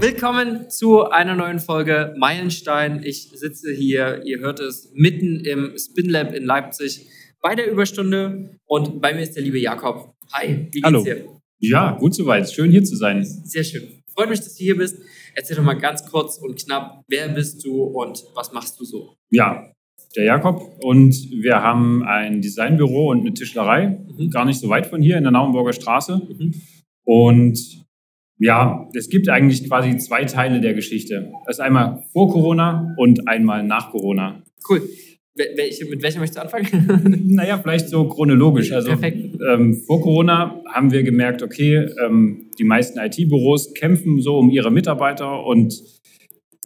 willkommen zu einer neuen Folge Meilenstein. Ich sitze hier, ihr hört es, mitten im Spin Lab in Leipzig bei der Überstunde und bei mir ist der liebe Jakob. Hi, wie geht's Hallo. dir? Ja, gut soweit. Schön hier zu sein. Sehr schön. Freut mich, dass du hier bist. Erzähl doch mal ganz kurz und knapp, wer bist du und was machst du so? Ja, der Jakob und wir haben ein Designbüro und eine Tischlerei, mhm. gar nicht so weit von hier in der Naumburger Straße. Mhm. Und ja, es gibt eigentlich quasi zwei Teile der Geschichte. Das ist einmal vor Corona und einmal nach Corona. Cool. Welche, mit welcher möchtest du anfangen? naja, vielleicht so chronologisch. Also ähm, vor Corona haben wir gemerkt, okay, ähm, die meisten IT-Büros kämpfen so um ihre Mitarbeiter und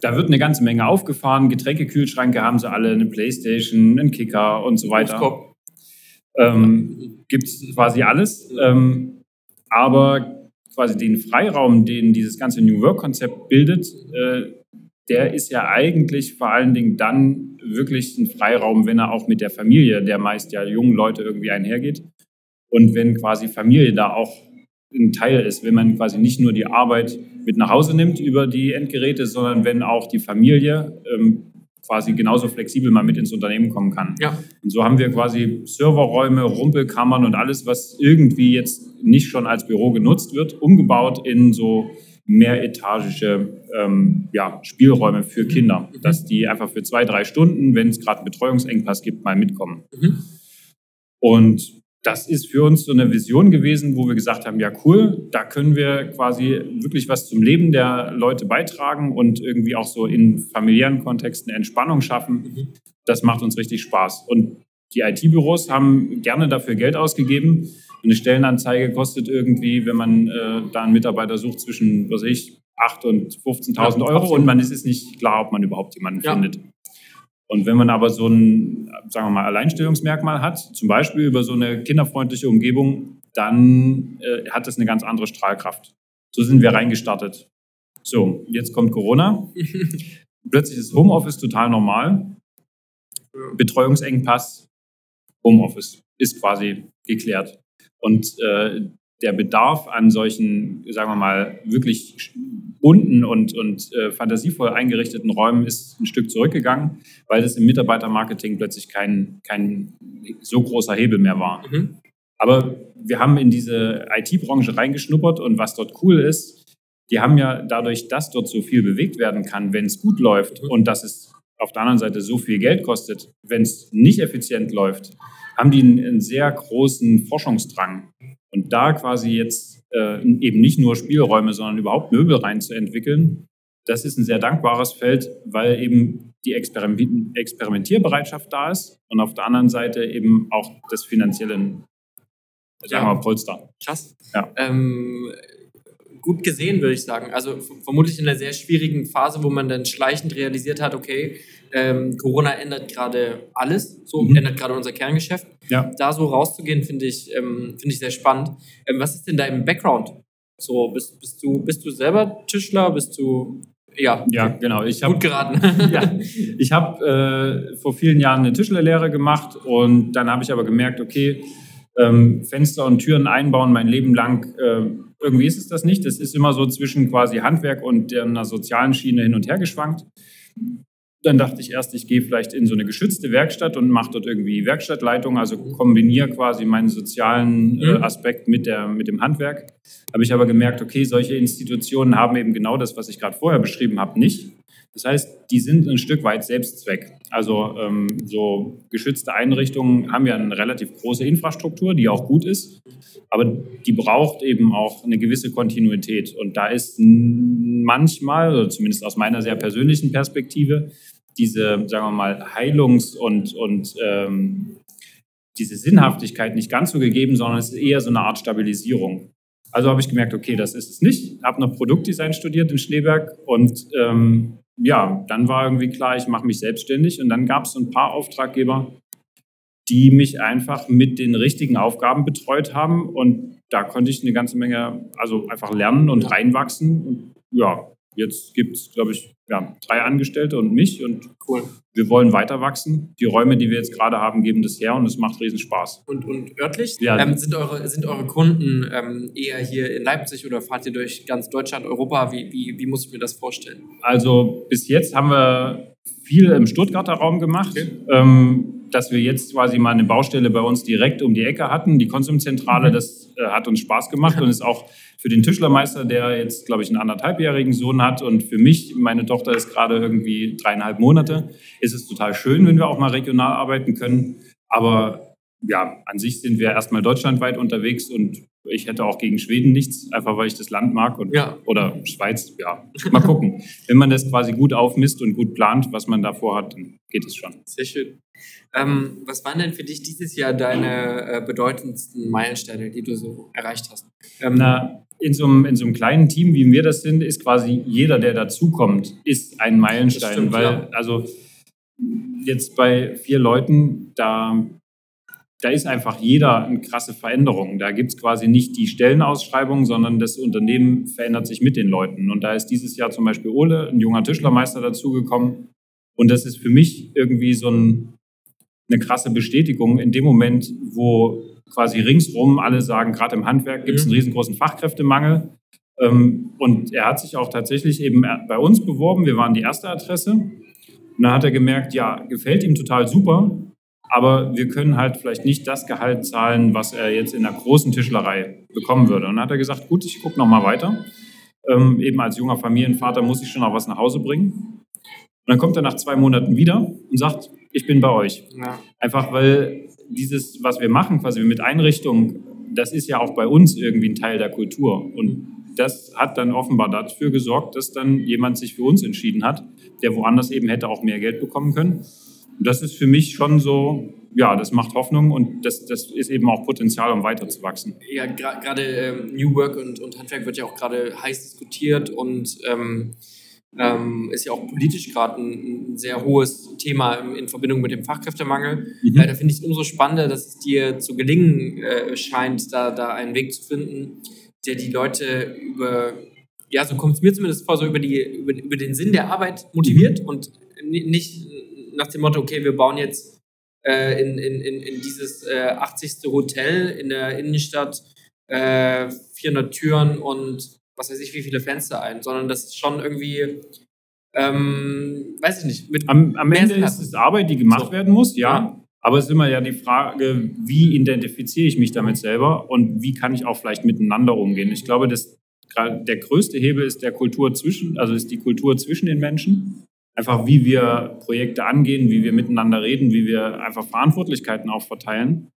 da wird eine ganze Menge aufgefahren. Getränkekühlschränke haben sie alle, eine Playstation, einen Kicker und so weiter. Ähm, Gibt es quasi alles. Ähm, aber quasi den Freiraum, den dieses ganze New Work-Konzept bildet, äh, der ist ja eigentlich vor allen Dingen dann wirklich ein Freiraum, wenn er auch mit der Familie, der meist ja jungen Leute irgendwie einhergeht. Und wenn quasi Familie da auch ein Teil ist, wenn man quasi nicht nur die Arbeit mit nach Hause nimmt über die Endgeräte, sondern wenn auch die Familie ähm, quasi genauso flexibel mal mit ins Unternehmen kommen kann. Ja. Und so haben wir quasi Serverräume, Rumpelkammern und alles, was irgendwie jetzt nicht schon als Büro genutzt wird, umgebaut in so mehretagische ähm, ja, Spielräume für Kinder, mhm. dass die einfach für zwei, drei Stunden, wenn es gerade einen Betreuungsengpass gibt, mal mitkommen. Mhm. Und das ist für uns so eine Vision gewesen, wo wir gesagt haben, ja cool, da können wir quasi wirklich was zum Leben der Leute beitragen und irgendwie auch so in familiären Kontexten Entspannung schaffen. Mhm. Das macht uns richtig Spaß. Und die IT-Büros haben gerne dafür Geld ausgegeben. Eine Stellenanzeige kostet irgendwie, wenn man äh, da einen Mitarbeiter sucht, zwischen, was weiß ich, 8.000 und 15.000 ja, Euro und man ist es nicht klar, ob man überhaupt jemanden ja. findet. Und wenn man aber so ein, sagen wir mal, Alleinstellungsmerkmal hat, zum Beispiel über so eine kinderfreundliche Umgebung, dann äh, hat das eine ganz andere Strahlkraft. So sind wir reingestartet. So, jetzt kommt Corona. Plötzlich ist Homeoffice total normal. Betreuungsengpass, Homeoffice ist quasi geklärt. Und äh, der Bedarf an solchen, sagen wir mal, wirklich bunten und, und äh, fantasievoll eingerichteten Räumen ist ein Stück zurückgegangen, weil das im Mitarbeitermarketing plötzlich kein, kein so großer Hebel mehr war. Mhm. Aber wir haben in diese IT-Branche reingeschnuppert und was dort cool ist, die haben ja dadurch, dass dort so viel bewegt werden kann, wenn es gut läuft mhm. und dass es auf der anderen Seite so viel Geld kostet, wenn es nicht effizient läuft, haben die einen, einen sehr großen Forschungsdrang. Und da quasi jetzt äh, eben nicht nur Spielräume, sondern überhaupt Möbel reinzuentwickeln, das ist ein sehr dankbares Feld, weil eben die Experimentierbereitschaft da ist und auf der anderen Seite eben auch das finanzielle, sagen wir mal, Polster. Krass. Ja. Ähm, gut gesehen, würde ich sagen. Also vermutlich in einer sehr schwierigen Phase, wo man dann schleichend realisiert hat, okay, ähm, Corona ändert gerade alles, so mhm. ändert gerade unser Kerngeschäft. Ja. Da so rauszugehen, finde ich, ähm, find ich sehr spannend. Ähm, was ist denn da im Background? So, bist, bist, du, bist du selber Tischler? Bist du ja, ja, genau. Ich hab, gut geraten. ja, ich habe äh, vor vielen Jahren eine Tischlerlehre gemacht und dann habe ich aber gemerkt, okay, ähm, Fenster und Türen einbauen mein Leben lang, äh, irgendwie ist es das nicht. Das ist immer so zwischen quasi Handwerk und einer sozialen Schiene hin und her geschwankt. Dann dachte ich erst, ich gehe vielleicht in so eine geschützte Werkstatt und mache dort irgendwie Werkstattleitung, also kombiniere quasi meinen sozialen äh, mhm. Aspekt mit, der, mit dem Handwerk. Habe ich aber gemerkt, okay, solche Institutionen haben eben genau das, was ich gerade vorher beschrieben habe, nicht. Das heißt, die sind ein Stück weit Selbstzweck. Also ähm, so geschützte Einrichtungen haben ja eine relativ große Infrastruktur, die auch gut ist, aber die braucht eben auch eine gewisse Kontinuität. Und da ist manchmal, oder zumindest aus meiner sehr persönlichen Perspektive, diese, sagen wir mal, Heilungs- und, und ähm, diese Sinnhaftigkeit nicht ganz so gegeben, sondern es ist eher so eine Art Stabilisierung. Also habe ich gemerkt, okay, das ist es nicht. Habe noch Produktdesign studiert in Schleberg und ähm, ja, dann war irgendwie klar, ich mache mich selbstständig. Und dann gab es so ein paar Auftraggeber, die mich einfach mit den richtigen Aufgaben betreut haben. Und da konnte ich eine ganze Menge, also einfach lernen und reinwachsen. Und ja, Jetzt gibt es, glaube ich, ja, drei Angestellte und mich und cool. wir wollen weiter wachsen. Die Räume, die wir jetzt gerade haben, geben das her und es macht riesen Spaß. Und, und örtlich? Ja. Ähm, sind, eure, sind eure Kunden ähm, eher hier in Leipzig oder fahrt ihr durch ganz Deutschland, Europa? Wie, wie, wie muss ich mir das vorstellen? Also bis jetzt haben wir viel im Stuttgarter Raum gemacht. Okay. Ähm, dass wir jetzt quasi mal eine Baustelle bei uns direkt um die Ecke hatten, die Konsumzentrale, mhm. das äh, hat uns Spaß gemacht und ist auch für den Tischlermeister, der jetzt, glaube ich, einen anderthalbjährigen Sohn hat und für mich, meine Tochter ist gerade irgendwie dreieinhalb Monate, ist es total schön, wenn wir auch mal regional arbeiten können. Aber ja, an sich sind wir erstmal deutschlandweit unterwegs und ich hätte auch gegen Schweden nichts, einfach weil ich das Land mag und, ja. oder Schweiz, ja, mal gucken. Wenn man das quasi gut aufmisst und gut plant, was man da vorhat, dann geht es schon. Sehr schön. Ähm, was waren denn für dich dieses Jahr deine äh, bedeutendsten Meilensteine, die du so erreicht hast? Ähm, Na, in so, einem, in so einem kleinen Team, wie wir das sind, ist quasi jeder, der dazukommt, ist ein Meilenstein. Stimmt, weil, ja. also jetzt bei vier Leuten, da da ist einfach jeder eine krasse Veränderung. Da gibt es quasi nicht die Stellenausschreibung, sondern das Unternehmen verändert sich mit den Leuten. Und da ist dieses Jahr zum Beispiel Ole, ein junger Tischlermeister, dazugekommen. Und das ist für mich irgendwie so ein, eine krasse Bestätigung in dem Moment, wo quasi ringsrum alle sagen, gerade im Handwerk gibt es einen mhm. riesengroßen Fachkräftemangel. Ähm, und er hat sich auch tatsächlich eben bei uns beworben. Wir waren die erste Adresse. Und dann hat er gemerkt, ja, gefällt ihm total super aber wir können halt vielleicht nicht das Gehalt zahlen, was er jetzt in einer großen Tischlerei bekommen würde. Und dann hat er gesagt, gut, ich gucke nochmal weiter. Ähm, eben als junger Familienvater muss ich schon auch was nach Hause bringen. Und dann kommt er nach zwei Monaten wieder und sagt, ich bin bei euch. Ja. Einfach weil dieses, was wir machen, quasi mit Einrichtung, das ist ja auch bei uns irgendwie ein Teil der Kultur. Und das hat dann offenbar dafür gesorgt, dass dann jemand sich für uns entschieden hat, der woanders eben hätte auch mehr Geld bekommen können das ist für mich schon so, ja, das macht Hoffnung und das, das ist eben auch Potenzial, um weiterzuwachsen. Ja, gerade ähm, New Work und, und Handwerk wird ja auch gerade heiß diskutiert und ähm, ähm, ist ja auch politisch gerade ein, ein, sehr hohes Thema in, in Verbindung mit dem Fachkräftemangel. Mhm. Äh, da finde ich es umso spannender, dass es dir zu gelingen äh, scheint, da, da einen Weg zu finden, der die Leute über, ja, so kommt es mir zumindest vor, so über, die, über, über den Sinn der Arbeit motiviert mhm. und nicht nach dem Motto, okay, wir bauen jetzt äh, in, in, in, dieses äh, 80. Hotel in der Innenstadt äh, 400 Türen und was weiß ich, wie viele Fenster ein, sondern das ist schon irgendwie, ähm, weiß ich nicht. Mit am, am Ende ist es Arbeit, die gemacht so. werden muss, ja. ja. Aber es ist immer ja die Frage, wie identifiziere ich mich damit selber und wie kann ich auch vielleicht miteinander umgehen. Ich glaube, dass der größte Hebel ist der Kultur zwischen, also ist die Kultur zwischen den Menschen einfach wie wir Projekte angehen, wie wir miteinander reden, wie wir einfach Verantwortlichkeiten auch verteilen.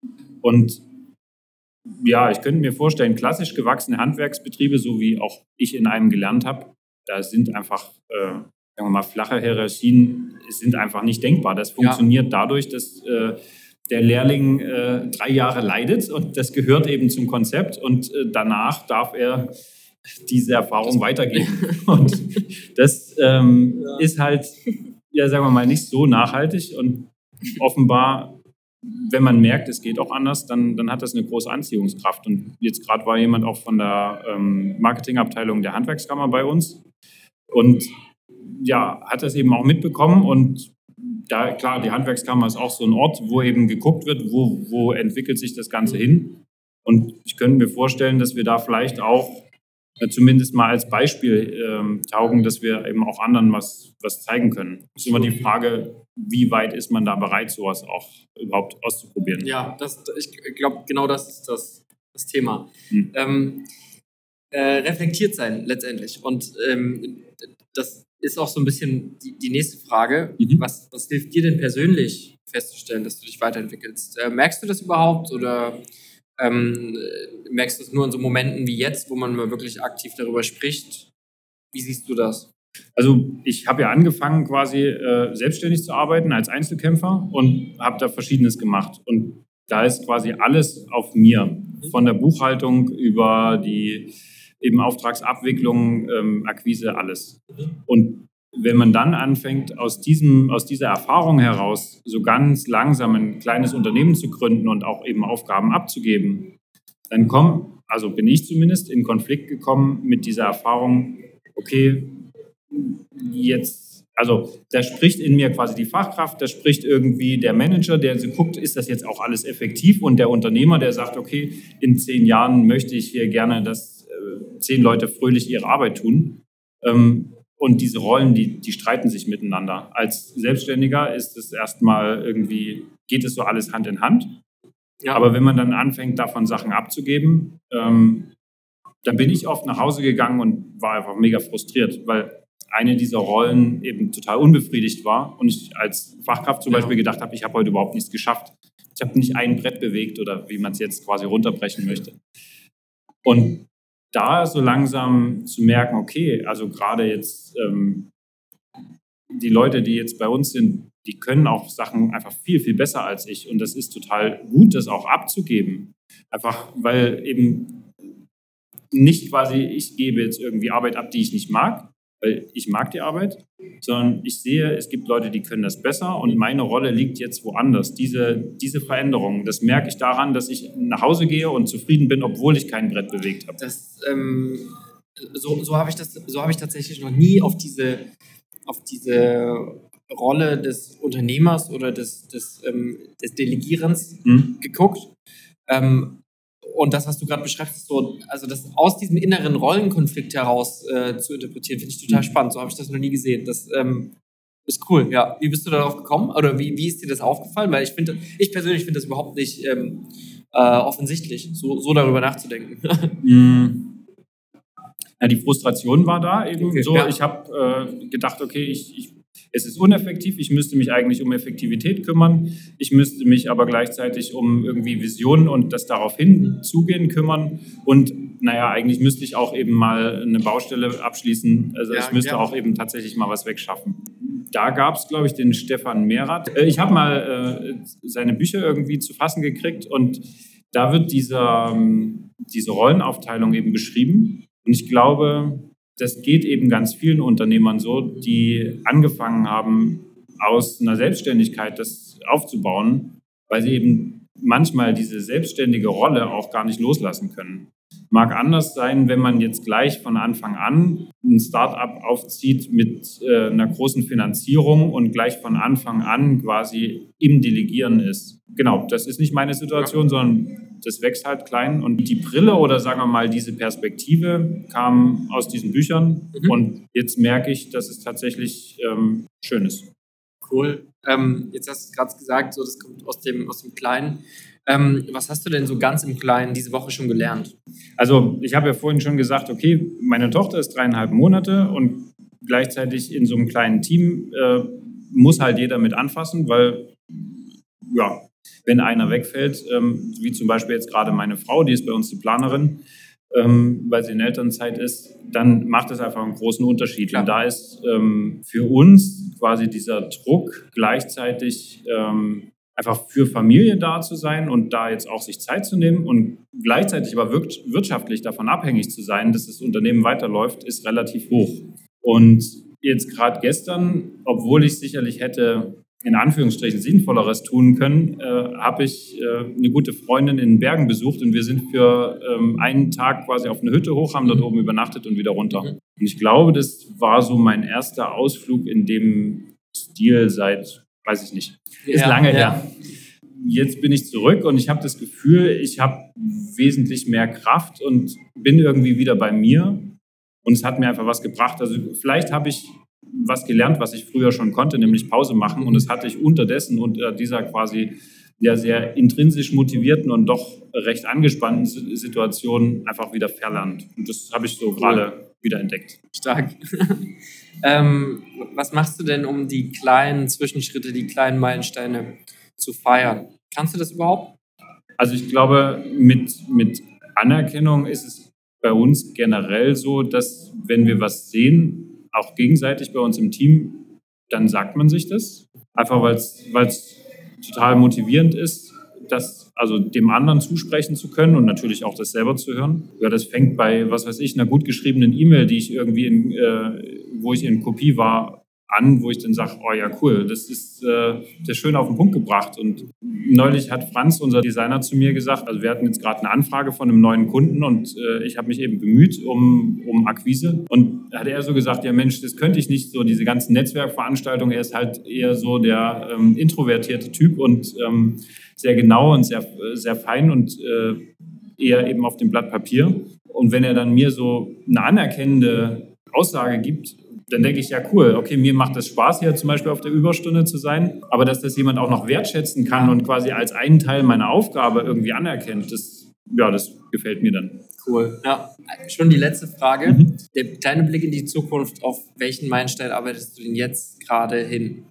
Und ja, ich könnte mir vorstellen, klassisch gewachsene Handwerksbetriebe, so wie auch ich in einem gelernt habe, da sind einfach, äh, sagen wir mal, flache Hierarchien sind einfach nicht denkbar. Das funktioniert ja. dadurch, dass äh, der Lehrling äh, drei Jahre leidet und das gehört eben zum Konzept und äh, danach darf er diese Erfahrung weitergeben. Und das ähm, ja. ist halt, ja, sagen wir mal, nicht so nachhaltig und offenbar wenn man merkt, es geht auch anders, dann, dann hat das eine große Anziehungskraft. Und jetzt gerade war jemand auch von der ähm, Marketingabteilung der Handwerkskammer bei uns und ja, hat das eben auch mitbekommen. Und da, klar, die Handwerkskammer ist auch so ein Ort, wo eben geguckt wird, wo, wo entwickelt sich das Ganze hin. Und ich könnte mir vorstellen, dass wir da vielleicht auch zumindest mal als Beispiel ähm, taugen, dass wir eben auch anderen was, was zeigen können. Es ist immer die Frage, wie weit ist man da bereit, sowas auch überhaupt auszuprobieren? Ja, das, ich glaube, genau das ist das, das Thema. Hm. Ähm, äh, reflektiert sein letztendlich. Und ähm, das ist auch so ein bisschen die, die nächste Frage. Mhm. Was, was hilft dir denn persönlich festzustellen, dass du dich weiterentwickelst? Äh, merkst du das überhaupt oder ähm, merkst du es nur in so Momenten wie jetzt, wo man mal wirklich aktiv darüber spricht? Wie siehst du das? Also ich habe ja angefangen quasi äh, selbstständig zu arbeiten als Einzelkämpfer und habe da verschiedenes gemacht. Und da ist quasi alles auf mir, mhm. von der Buchhaltung über die eben Auftragsabwicklung, ähm, Akquise, alles. Mhm. Und wenn man dann anfängt, aus, diesem, aus dieser Erfahrung heraus so ganz langsam ein kleines Unternehmen zu gründen und auch eben Aufgaben abzugeben, dann kommt, also bin ich zumindest in Konflikt gekommen mit dieser Erfahrung, okay, jetzt, also da spricht in mir quasi die Fachkraft, da spricht irgendwie der Manager, der so guckt, ist das jetzt auch alles effektiv und der Unternehmer, der sagt, okay, in zehn Jahren möchte ich hier gerne, dass äh, zehn Leute fröhlich ihre Arbeit tun. Ähm, und diese Rollen, die, die streiten sich miteinander. Als Selbstständiger ist es erstmal irgendwie, geht es so alles Hand in Hand. Ja. Aber wenn man dann anfängt, davon Sachen abzugeben, ähm, dann bin ich oft nach Hause gegangen und war einfach mega frustriert, weil eine dieser Rollen eben total unbefriedigt war und ich als Fachkraft zum ja. Beispiel gedacht habe, ich habe heute überhaupt nichts geschafft. Ich habe nicht ein Brett bewegt oder wie man es jetzt quasi runterbrechen möchte. Und da so langsam zu merken, okay, also gerade jetzt ähm, die Leute, die jetzt bei uns sind, die können auch Sachen einfach viel, viel besser als ich. Und das ist total gut, das auch abzugeben. Einfach, weil eben nicht quasi, ich gebe jetzt irgendwie Arbeit ab, die ich nicht mag, weil ich mag die Arbeit, sondern ich sehe, es gibt Leute, die können das besser und meine Rolle liegt jetzt woanders. Diese, diese Veränderung, das merke ich daran, dass ich nach Hause gehe und zufrieden bin, obwohl ich kein Brett bewegt habe. Das, ähm, so so habe ich, so hab ich tatsächlich noch nie auf diese, auf diese Rolle des Unternehmers oder des, des, ähm, des Delegierens mhm. geguckt. Ähm, und das, was du gerade beschreibst, so, also das aus diesem inneren Rollenkonflikt heraus äh, zu interpretieren, finde ich total mhm. spannend. So habe ich das noch nie gesehen. Das ähm, ist cool, ja. Wie bist du darauf gekommen? Oder wie, wie ist dir das aufgefallen? Weil ich finde, ich persönlich finde das überhaupt nicht ähm, äh, offensichtlich, so, so darüber nachzudenken. mm. Ja, die Frustration war da eben okay, so. Ja. Ich habe äh, gedacht, okay, ich, ich es ist uneffektiv, ich müsste mich eigentlich um Effektivität kümmern, ich müsste mich aber gleichzeitig um irgendwie Visionen und das darauf hinzugehen kümmern und naja, eigentlich müsste ich auch eben mal eine Baustelle abschließen, also ja, ich müsste ja. auch eben tatsächlich mal was wegschaffen. Da gab es, glaube ich, den Stefan Mehrath. Äh, ich habe mal äh, seine Bücher irgendwie zu fassen gekriegt und da wird dieser, ähm, diese Rollenaufteilung eben beschrieben. Und ich glaube, das geht eben ganz vielen Unternehmern so, die angefangen haben, aus einer Selbstständigkeit das aufzubauen, weil sie eben manchmal diese selbstständige Rolle auch gar nicht loslassen können. Mag anders sein, wenn man jetzt gleich von Anfang an ein Startup aufzieht mit äh, einer großen Finanzierung und gleich von Anfang an quasi im Delegieren ist. Genau, das ist nicht meine Situation, sondern das wächst halt klein. Und die Brille oder sagen wir mal diese Perspektive kam aus diesen Büchern. Mhm. Und jetzt merke ich, dass es tatsächlich ähm, schön ist. Cool. Ähm, jetzt hast du gerade gesagt, so, das kommt aus dem, aus dem Kleinen. Ähm, was hast du denn so ganz im Kleinen diese Woche schon gelernt? Also ich habe ja vorhin schon gesagt, okay, meine Tochter ist dreieinhalb Monate und gleichzeitig in so einem kleinen Team äh, muss halt jeder mit anfassen, weil ja, wenn einer wegfällt, ähm, wie zum Beispiel jetzt gerade meine Frau, die ist bei uns die Planerin, ähm, weil sie in Elternzeit ist, dann macht das einfach einen großen Unterschied. Klar. Und da ist ähm, für uns quasi dieser Druck gleichzeitig ähm, einfach für Familie da zu sein und da jetzt auch sich Zeit zu nehmen und gleichzeitig aber wirtschaftlich davon abhängig zu sein, dass das Unternehmen weiterläuft, ist relativ hoch. Und jetzt gerade gestern, obwohl ich sicherlich hätte in Anführungsstrichen Sinnvolleres tun können, äh, habe ich äh, eine gute Freundin in den Bergen besucht und wir sind für ähm, einen Tag quasi auf eine Hütte hoch, haben dort oben übernachtet und wieder runter. Und ich glaube, das war so mein erster Ausflug in dem Stil seit, weiß ich nicht, ist ja, lange ja. her. Jetzt bin ich zurück und ich habe das Gefühl, ich habe wesentlich mehr Kraft und bin irgendwie wieder bei mir. Und es hat mir einfach was gebracht. Also vielleicht habe ich was gelernt, was ich früher schon konnte, nämlich Pause machen. Und das hatte ich unterdessen unter dieser quasi ja sehr intrinsisch motivierten und doch recht angespannten Situation einfach wieder verlernt. Und das habe ich so gerade wieder entdeckt. Stark. ähm, was machst du denn, um die kleinen Zwischenschritte, die kleinen Meilensteine zu feiern? Kannst du das überhaupt? Also ich glaube, mit, mit Anerkennung ist es bei uns generell so, dass wenn wir was sehen, auch gegenseitig bei uns im Team, dann sagt man sich das. Einfach weil es total motivierend ist, das also dem anderen zusprechen zu können und natürlich auch das selber zu hören. Ja, das fängt bei, was weiß ich, einer gut geschriebenen E-Mail, die ich irgendwie in, äh, wo ich in Kopie war, an, wo ich dann sage, oh ja, cool, das ist äh, sehr schön auf den Punkt gebracht. Und neulich hat Franz, unser Designer, zu mir gesagt, also wir hatten jetzt gerade eine Anfrage von einem neuen Kunden und äh, ich habe mich eben bemüht um, um Akquise. Und hat er so gesagt, ja Mensch, das könnte ich nicht, so diese ganzen Netzwerkveranstaltungen, er ist halt eher so der ähm, introvertierte Typ und ähm, sehr genau und sehr, sehr fein und äh, eher eben auf dem Blatt Papier. Und wenn er dann mir so eine anerkennende Aussage gibt, dann denke ich, ja cool, okay, mir macht es Spaß, hier zum Beispiel auf der Überstunde zu sein, aber dass das jemand auch noch wertschätzen kann und quasi als einen Teil meiner Aufgabe irgendwie anerkennt, das, ja, das gefällt mir dann. Cool. Ja, schon die letzte Frage. Mhm. Der kleine Blick in die Zukunft, auf welchen Meilenstein arbeitest du denn jetzt gerade hin?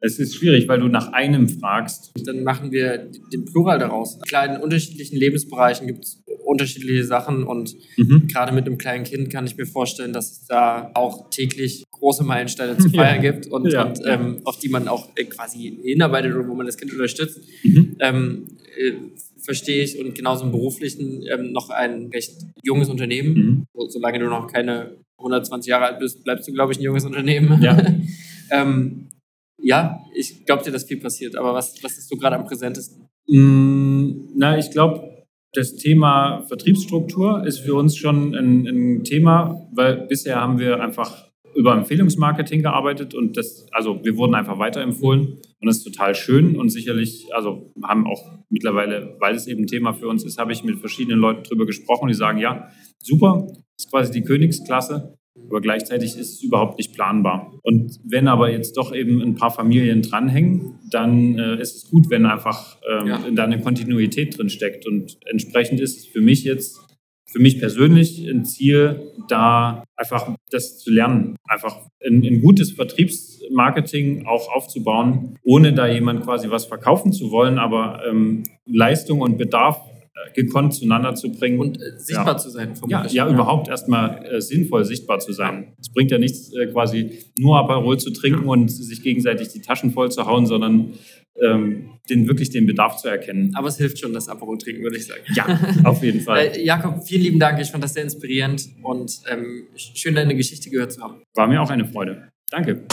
Es ist schwierig, weil du nach einem fragst. Dann machen wir den Plural daraus. Klar, in unterschiedlichen Lebensbereichen gibt es unterschiedliche Sachen und mhm. gerade mit einem kleinen Kind kann ich mir vorstellen, dass es da auch täglich große Meilensteine zu feiern ja. gibt und, ja. und ähm, auf die man auch äh, quasi hinarbeitet oder wo man das Kind unterstützt. Mhm. Ähm, äh, verstehe ich und genauso im beruflichen ähm, noch ein recht junges Unternehmen. Mhm. So, solange du noch keine 120 Jahre alt bist, bleibst du, glaube ich, ein junges Unternehmen. Ja. ähm, ja, ich glaube dir, dass viel passiert, aber was, was ist so gerade am präsentesten? Mm, na, ich glaube, das Thema Vertriebsstruktur ist für uns schon ein, ein, Thema, weil bisher haben wir einfach über Empfehlungsmarketing gearbeitet und das, also wir wurden einfach weiterempfohlen und das ist total schön und sicherlich, also haben auch mittlerweile, weil es eben ein Thema für uns ist, habe ich mit verschiedenen Leuten drüber gesprochen, die sagen, ja, super, das ist quasi die Königsklasse, aber gleichzeitig ist es überhaupt nicht planbar. Und wenn aber jetzt doch eben ein paar Familien dranhängen, dann äh, ist es gut, wenn einfach ähm, ja. da eine Kontinuität drin steckt. Und entsprechend ist es für mich jetzt, für mich persönlich ein Ziel, da einfach das zu lernen, einfach ein, ein gutes Vertriebsmarketing auch aufzubauen, ohne da jemand quasi was verkaufen zu wollen, aber ähm, Leistung und Bedarf gekonnt zueinander zu bringen. Und äh, sichtbar ja. zu sein. Ja, ja, ja, überhaupt erstmal äh, sinnvoll sichtbar zu sein. Es bringt ja nichts, äh, quasi nur Aperol zu trinken und sich gegenseitig die Taschen voll zu hauen, sondern ähm, den, wirklich den Bedarf zu erkennen. Aber es hilft schon, das Aperol trinken, würde ich sagen. Ja, auf jeden Fall. Äh, Jakob, vielen lieben Dank. Ich fand das sehr inspirierend und ähm, schön, deine Geschichte gehört zu haben. War mir auch eine Freude. Danke.